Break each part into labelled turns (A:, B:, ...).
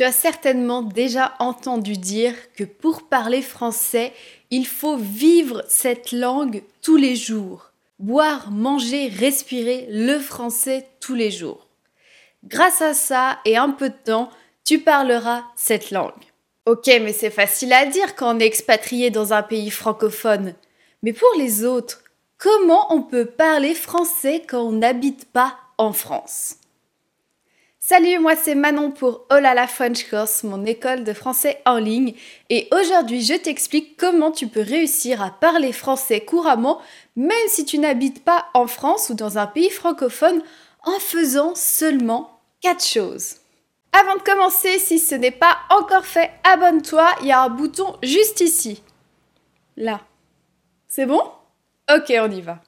A: Tu as certainement déjà entendu dire que pour parler français, il faut vivre cette langue tous les jours. Boire, manger, respirer le français tous les jours. Grâce à ça et un peu de temps, tu parleras cette langue. Ok, mais c'est facile à dire quand on est expatrié dans un pays francophone. Mais pour les autres, comment on peut parler français quand on n'habite pas en France? Salut, moi c'est Manon pour Olala French Course, mon école de français en ligne. Et aujourd'hui, je t'explique comment tu peux réussir à parler français couramment, même si tu n'habites pas en France ou dans un pays francophone, en faisant seulement 4 choses. Avant de commencer, si ce n'est pas encore fait, abonne-toi, il y a un bouton juste ici. Là. C'est bon? Ok, on y va.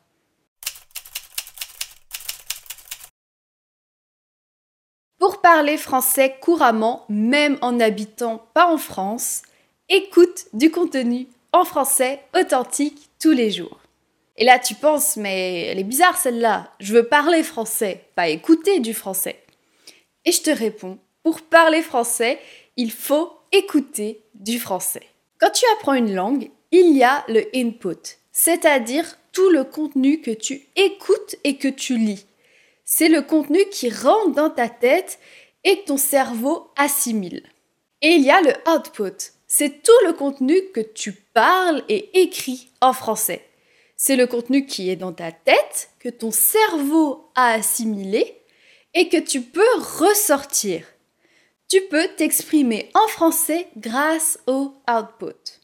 A: Pour parler français couramment, même en n'habitant pas en France, écoute du contenu en français authentique tous les jours. Et là, tu penses, mais elle est bizarre celle-là. Je veux parler français, pas écouter du français. Et je te réponds, pour parler français, il faut écouter du français. Quand tu apprends une langue, il y a le input, c'est-à-dire tout le contenu que tu écoutes et que tu lis. C'est le contenu qui rentre dans ta tête et que ton cerveau assimile. Et il y a le output. C'est tout le contenu que tu parles et écris en français. C'est le contenu qui est dans ta tête, que ton cerveau a assimilé et que tu peux ressortir. Tu peux t'exprimer en français grâce au output.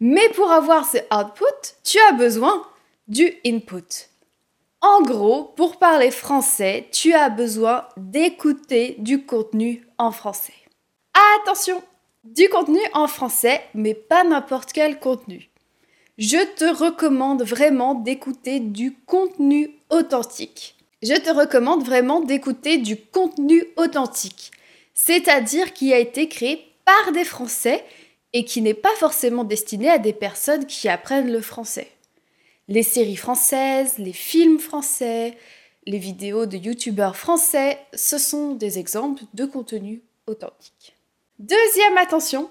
A: Mais pour avoir ce output, tu as besoin du input. En gros, pour parler français, tu as besoin d'écouter du contenu en français. Attention, du contenu en français, mais pas n'importe quel contenu. Je te recommande vraiment d'écouter du contenu authentique. Je te recommande vraiment d'écouter du contenu authentique, c'est-à-dire qui a été créé par des Français et qui n'est pas forcément destiné à des personnes qui apprennent le français les séries françaises, les films français, les vidéos de youtubeurs français, ce sont des exemples de contenu authentique. Deuxième attention,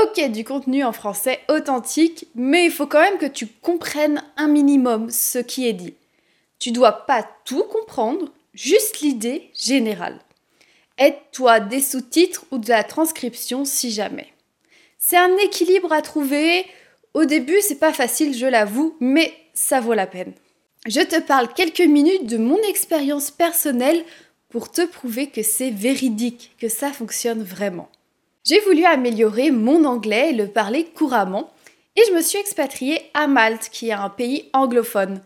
A: ok du contenu en français authentique, mais il faut quand même que tu comprennes un minimum ce qui est dit. Tu dois pas tout comprendre, juste l'idée générale. Aide-toi des sous-titres ou de la transcription si jamais. C'est un équilibre à trouver. Au début, c'est pas facile, je l'avoue, mais ça vaut la peine. Je te parle quelques minutes de mon expérience personnelle pour te prouver que c'est véridique, que ça fonctionne vraiment. J'ai voulu améliorer mon anglais et le parler couramment, et je me suis expatriée à Malte, qui est un pays anglophone.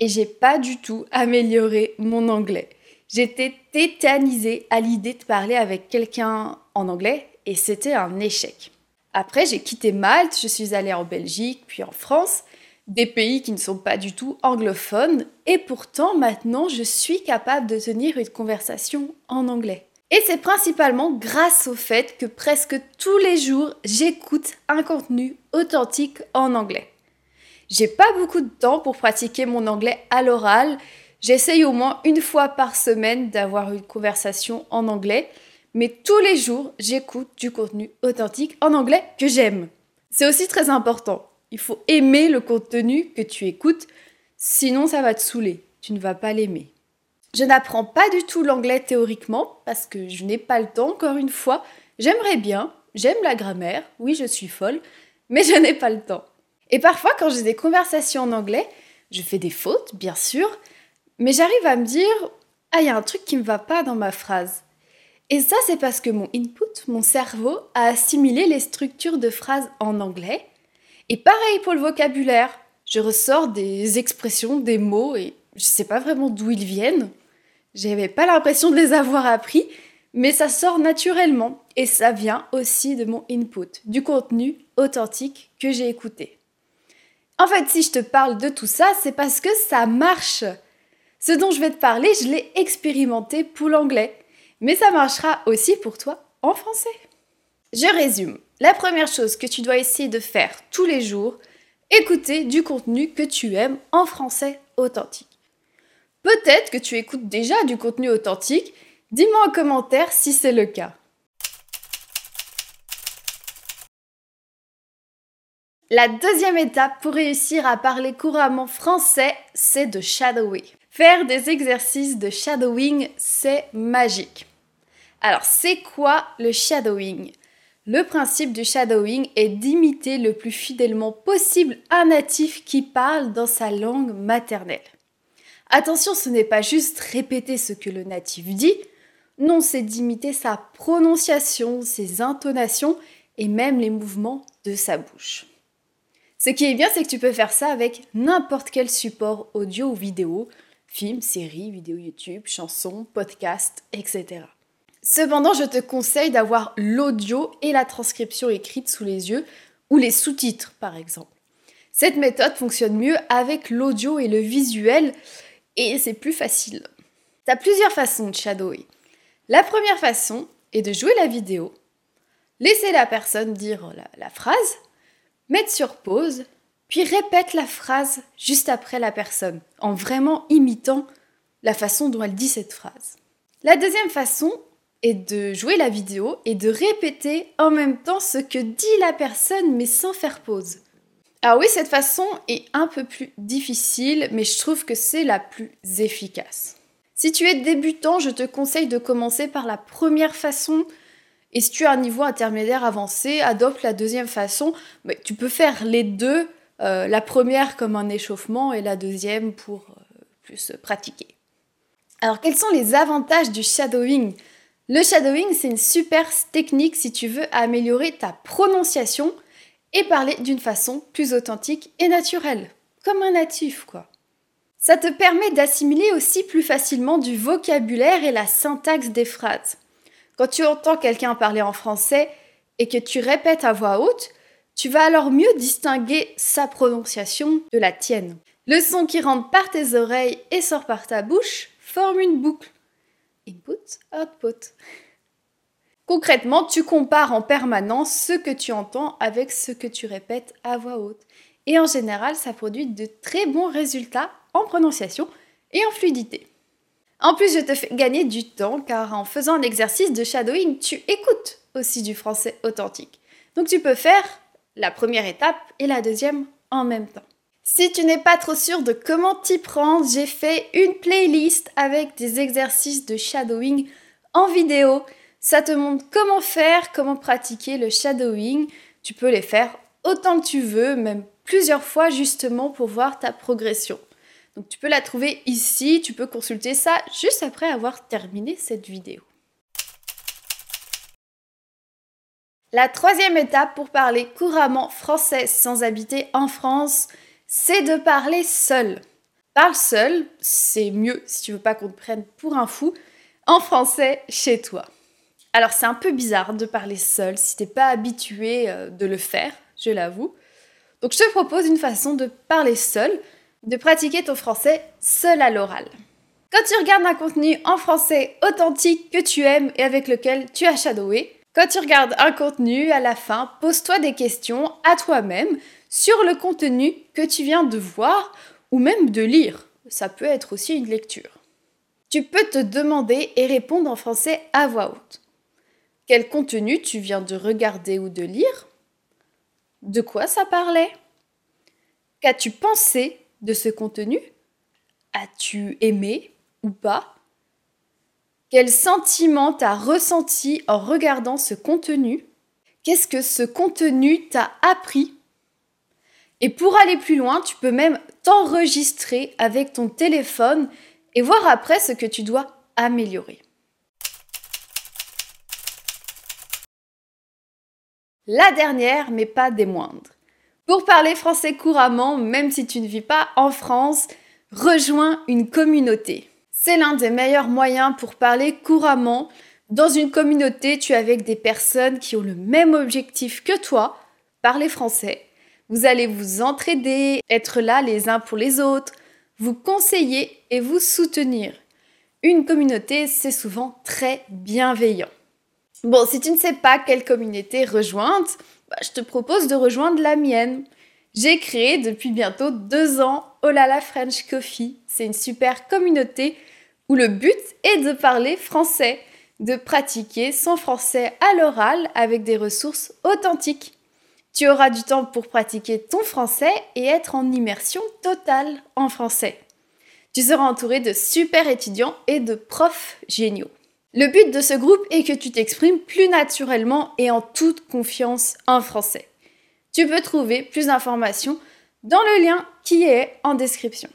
A: Et j'ai pas du tout amélioré mon anglais. J'étais tétanisée à l'idée de parler avec quelqu'un en anglais, et c'était un échec. Après, j'ai quitté Malte, je suis allée en Belgique, puis en France, des pays qui ne sont pas du tout anglophones, et pourtant maintenant je suis capable de tenir une conversation en anglais. Et c'est principalement grâce au fait que presque tous les jours j'écoute un contenu authentique en anglais. J'ai pas beaucoup de temps pour pratiquer mon anglais à l'oral, j'essaye au moins une fois par semaine d'avoir une conversation en anglais, mais tous les jours j'écoute du contenu authentique en anglais que j'aime. C'est aussi très important. Il faut aimer le contenu que tu écoutes, sinon ça va te saouler. Tu ne vas pas l'aimer. Je n'apprends pas du tout l'anglais théoriquement parce que je n'ai pas le temps, encore une fois. J'aimerais bien, j'aime la grammaire, oui je suis folle, mais je n'ai pas le temps. Et parfois quand j'ai des conversations en anglais, je fais des fautes, bien sûr, mais j'arrive à me dire, ah il y a un truc qui ne va pas dans ma phrase. Et ça c'est parce que mon input, mon cerveau, a assimilé les structures de phrases en anglais et pareil pour le vocabulaire. Je ressors des expressions, des mots, et je sais pas vraiment d'où ils viennent. J'avais pas l'impression de les avoir appris, mais ça sort naturellement. Et ça vient aussi de mon input, du contenu authentique que j'ai écouté. En fait, si je te parle de tout ça, c'est parce que ça marche. Ce dont je vais te parler, je l'ai expérimenté pour l'anglais. Mais ça marchera aussi pour toi en français. Je résume. La première chose que tu dois essayer de faire tous les jours, écouter du contenu que tu aimes en français authentique. Peut-être que tu écoutes déjà du contenu authentique, dis-moi en commentaire si c'est le cas. La deuxième étape pour réussir à parler couramment français, c'est de shadower. Faire des exercices de shadowing, c'est magique. Alors, c'est quoi le shadowing? Le principe du shadowing est d'imiter le plus fidèlement possible un natif qui parle dans sa langue maternelle. Attention, ce n'est pas juste répéter ce que le natif dit, non, c'est d'imiter sa prononciation, ses intonations et même les mouvements de sa bouche. Ce qui est bien, c'est que tu peux faire ça avec n'importe quel support audio ou vidéo, film, série, vidéo YouTube, chanson, podcast, etc. Cependant, je te conseille d'avoir l'audio et la transcription écrite sous les yeux ou les sous-titres par exemple. Cette méthode fonctionne mieux avec l'audio et le visuel et c'est plus facile. Tu as plusieurs façons de shadower. La première façon est de jouer la vidéo, laisser la personne dire la, phrase, mettre sur pause, puis répète la phrase juste après la personne, en vraiment imitant la façon dont elle dit cette phrase. La deuxième façon est de jouer la vidéo et de répéter en même temps ce que dit la personne mais sans faire pause. Alors oui, cette façon est un peu plus difficile, mais je trouve que c'est la plus efficace. Si tu es débutant, je te conseille de commencer par la première façon. Et si tu as un niveau intermédiaire avancé, adopte la deuxième façon. Mais tu peux faire les deux, euh, la première comme un échauffement et la deuxième pour euh, plus pratiquer. Alors quels sont les avantages du shadowing? Le shadowing, c'est une super technique si tu veux améliorer ta prononciation et parler d'une façon plus authentique et naturelle, comme un natif quoi. Ça te permet d'assimiler aussi plus facilement du vocabulaire et la syntaxe des phrases. Quand tu entends quelqu'un parler en français et que tu répètes à voix haute, tu vas alors mieux distinguer sa prononciation de la tienne. Le son qui rentre par tes oreilles et sort par ta bouche forme une boucle. Output. Concrètement, tu compares en permanence ce que tu entends avec ce que tu répètes à voix haute. Et en général, ça produit de très bons résultats en prononciation et en fluidité. En plus, je te fais gagner du temps car en faisant l'exercice de shadowing, tu écoutes aussi du français authentique. Donc tu peux faire la première étape et la deuxième en même temps. Si tu n'es pas trop sûr de comment t'y prendre, j'ai fait une playlist avec des exercices de shadowing en vidéo ça te montre comment faire, comment pratiquer le shadowing. Tu peux les faire autant que tu veux, même plusieurs fois justement pour voir ta progression. Donc tu peux la trouver ici, tu peux consulter ça juste après avoir terminé cette vidéo. La troisième étape pour parler couramment français sans habiter en France, c'est de parler seul. Parle seul, c'est mieux si tu veux pas qu'on te prenne pour un fou, en français chez toi. Alors c'est un peu bizarre de parler seul si t'es pas habitué euh, de le faire, je l'avoue. Donc je te propose une façon de parler seul, de pratiquer ton français seul à l'oral. Quand tu regardes un contenu en français authentique que tu aimes et avec lequel tu as shadowé, quand tu regardes un contenu, à la fin, pose-toi des questions à toi-même sur le contenu que tu viens de voir ou même de lire. Ça peut être aussi une lecture. Tu peux te demander et répondre en français à voix haute. Quel contenu tu viens de regarder ou de lire? De quoi ça parlait? Qu'as-tu pensé de ce contenu? As-tu aimé ou pas? Quel sentiment t'as ressenti en regardant ce contenu? Qu'est-ce que ce contenu t'a appris? Et pour aller plus loin, tu peux même t'enregistrer avec ton téléphone et voir après ce que tu dois améliorer. La dernière, mais pas des moindres. Pour parler français couramment, même si tu ne vis pas en France, rejoins une communauté. C'est l'un des meilleurs moyens pour parler couramment. Dans une communauté, tu es avec des personnes qui ont le même objectif que toi, parler français. Vous allez vous entraider, être là les uns pour les autres, vous conseiller et vous soutenir. Une communauté, c'est souvent très bienveillant. Bon, si tu ne sais pas quelle communauté rejoindre, bah, je te propose de rejoindre la mienne. J'ai créé depuis bientôt deux ans Olala French Coffee. C'est une super communauté où le but est de parler français, de pratiquer son français à l'oral avec des ressources authentiques. Tu auras du temps pour pratiquer ton français et être en immersion totale en français. Tu seras entouré de super étudiants et de profs géniaux. Le but de ce groupe est que tu t'exprimes plus naturellement et en toute confiance en français. Tu peux trouver plus d'informations dans le lien qui est en description.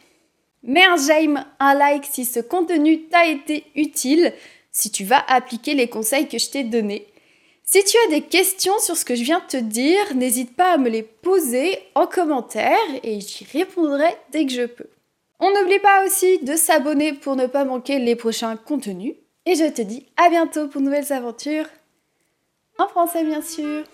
A: Mets un j'aime, un like si ce contenu t'a été utile, si tu vas appliquer les conseils que je t'ai donnés. Si tu as des questions sur ce que je viens de te dire, n'hésite pas à me les poser en commentaire et j'y répondrai dès que je peux. On n'oublie pas aussi de s'abonner pour ne pas manquer les prochains contenus. Et je te dis à bientôt pour nouvelles aventures. En français bien sûr.